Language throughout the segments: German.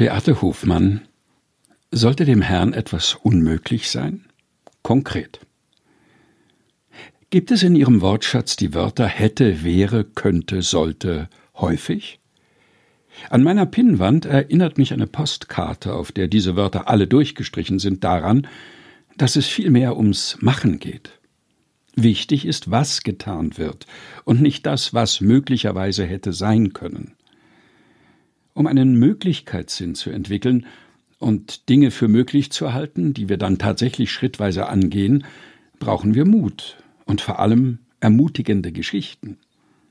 Beate Hofmann Sollte dem Herrn etwas unmöglich sein? Konkret. Gibt es in Ihrem Wortschatz die Wörter hätte, wäre, könnte, sollte häufig? An meiner Pinnwand erinnert mich eine Postkarte, auf der diese Wörter alle durchgestrichen sind, daran, dass es vielmehr ums Machen geht. Wichtig ist, was getan wird und nicht das, was möglicherweise hätte sein können. Um einen Möglichkeitssinn zu entwickeln und Dinge für möglich zu halten, die wir dann tatsächlich schrittweise angehen, brauchen wir Mut und vor allem ermutigende Geschichten.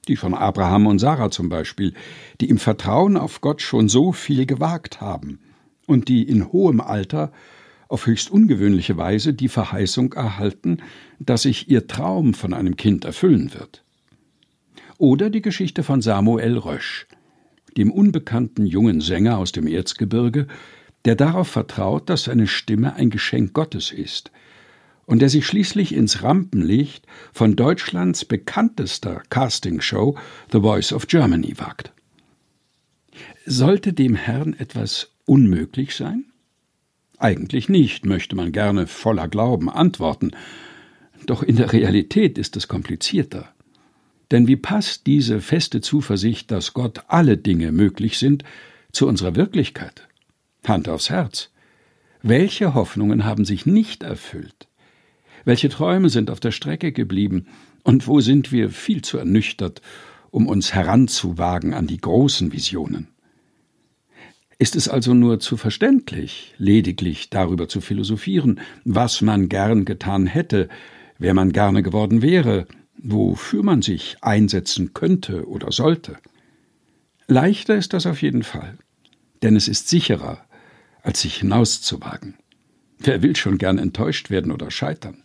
Die von Abraham und Sarah zum Beispiel, die im Vertrauen auf Gott schon so viel gewagt haben und die in hohem Alter auf höchst ungewöhnliche Weise die Verheißung erhalten, dass sich ihr Traum von einem Kind erfüllen wird. Oder die Geschichte von Samuel Rösch, dem unbekannten jungen Sänger aus dem Erzgebirge, der darauf vertraut, dass seine Stimme ein Geschenk Gottes ist und der sich schließlich ins Rampenlicht von Deutschlands bekanntester Castingshow The Voice of Germany wagt. Sollte dem Herrn etwas unmöglich sein? Eigentlich nicht, möchte man gerne voller Glauben antworten, doch in der Realität ist es komplizierter. Denn wie passt diese feste Zuversicht, dass Gott alle Dinge möglich sind, zu unserer Wirklichkeit? Hand aufs Herz. Welche Hoffnungen haben sich nicht erfüllt? Welche Träume sind auf der Strecke geblieben? Und wo sind wir viel zu ernüchtert, um uns heranzuwagen an die großen Visionen? Ist es also nur zu verständlich, lediglich darüber zu philosophieren, was man gern getan hätte, wer man gerne geworden wäre, wofür man sich einsetzen könnte oder sollte? Leichter ist das auf jeden Fall, denn es ist sicherer, als sich hinauszuwagen. Wer will schon gern enttäuscht werden oder scheitern?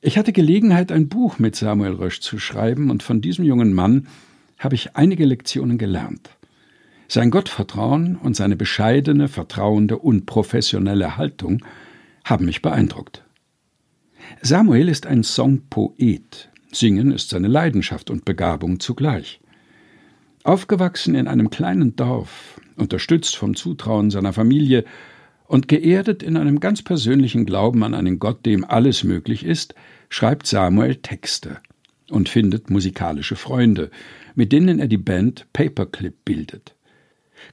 Ich hatte Gelegenheit, ein Buch mit Samuel Rösch zu schreiben, und von diesem jungen Mann habe ich einige Lektionen gelernt. Sein Gottvertrauen und seine bescheidene, vertrauende und professionelle Haltung haben mich beeindruckt. Samuel ist ein Songpoet. Singen ist seine Leidenschaft und Begabung zugleich. Aufgewachsen in einem kleinen Dorf, unterstützt vom Zutrauen seiner Familie und geerdet in einem ganz persönlichen Glauben an einen Gott, dem alles möglich ist, schreibt Samuel Texte und findet musikalische Freunde, mit denen er die Band Paperclip bildet.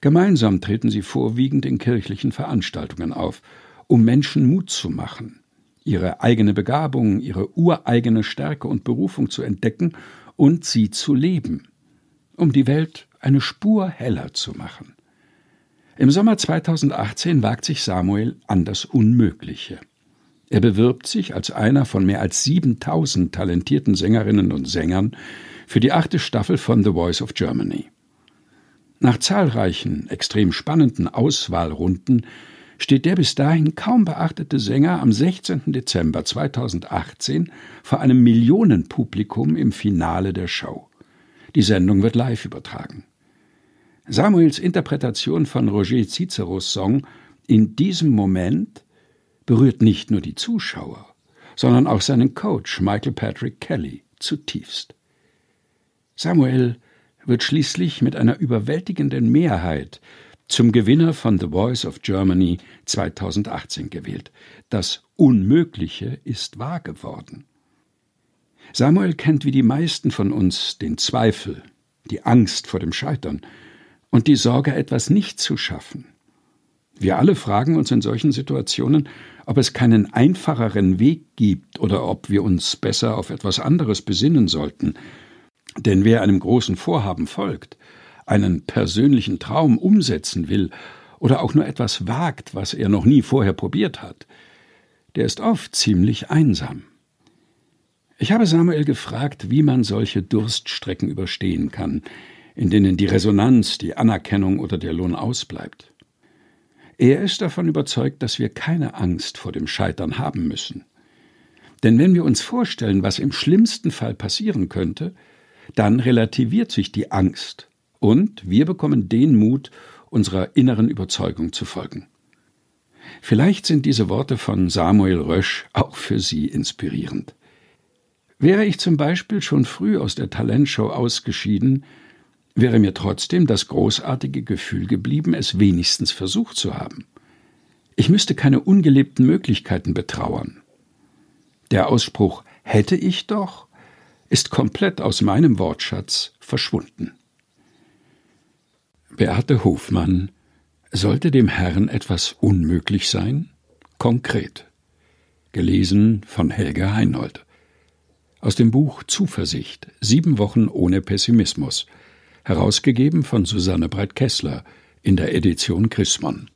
Gemeinsam treten sie vorwiegend in kirchlichen Veranstaltungen auf, um Menschen Mut zu machen, ihre eigene Begabung, ihre ureigene Stärke und Berufung zu entdecken und sie zu leben, um die Welt eine Spur heller zu machen. Im Sommer 2018 wagt sich Samuel an das Unmögliche. Er bewirbt sich als einer von mehr als 7000 talentierten Sängerinnen und Sängern für die achte Staffel von The Voice of Germany. Nach zahlreichen, extrem spannenden Auswahlrunden steht der bis dahin kaum beachtete Sänger am 16. Dezember 2018 vor einem Millionenpublikum im Finale der Show. Die Sendung wird live übertragen. Samuels Interpretation von Roger Ciceros Song in diesem Moment berührt nicht nur die Zuschauer, sondern auch seinen Coach Michael Patrick Kelly zutiefst. Samuel wird schließlich mit einer überwältigenden Mehrheit zum Gewinner von The Voice of Germany 2018 gewählt. Das Unmögliche ist wahr geworden. Samuel kennt wie die meisten von uns den Zweifel, die Angst vor dem Scheitern und die Sorge, etwas nicht zu schaffen. Wir alle fragen uns in solchen Situationen, ob es keinen einfacheren Weg gibt oder ob wir uns besser auf etwas anderes besinnen sollten. Denn wer einem großen Vorhaben folgt, einen persönlichen Traum umsetzen will oder auch nur etwas wagt, was er noch nie vorher probiert hat, der ist oft ziemlich einsam. Ich habe Samuel gefragt, wie man solche Durststrecken überstehen kann, in denen die Resonanz, die Anerkennung oder der Lohn ausbleibt. Er ist davon überzeugt, dass wir keine Angst vor dem Scheitern haben müssen. Denn wenn wir uns vorstellen, was im schlimmsten Fall passieren könnte, dann relativiert sich die Angst und wir bekommen den Mut, unserer inneren Überzeugung zu folgen. Vielleicht sind diese Worte von Samuel Rösch auch für Sie inspirierend. Wäre ich zum Beispiel schon früh aus der Talentshow ausgeschieden, wäre mir trotzdem das großartige Gefühl geblieben, es wenigstens versucht zu haben. Ich müsste keine ungelebten Möglichkeiten betrauern. Der Ausspruch hätte ich doch ist komplett aus meinem Wortschatz verschwunden. Beate Hofmann Sollte dem Herrn etwas unmöglich sein? Konkret. Gelesen von Helga Heinold. Aus dem Buch Zuversicht. Sieben Wochen ohne Pessimismus. Herausgegeben von Susanne Breit-Kessler in der Edition Chrismon.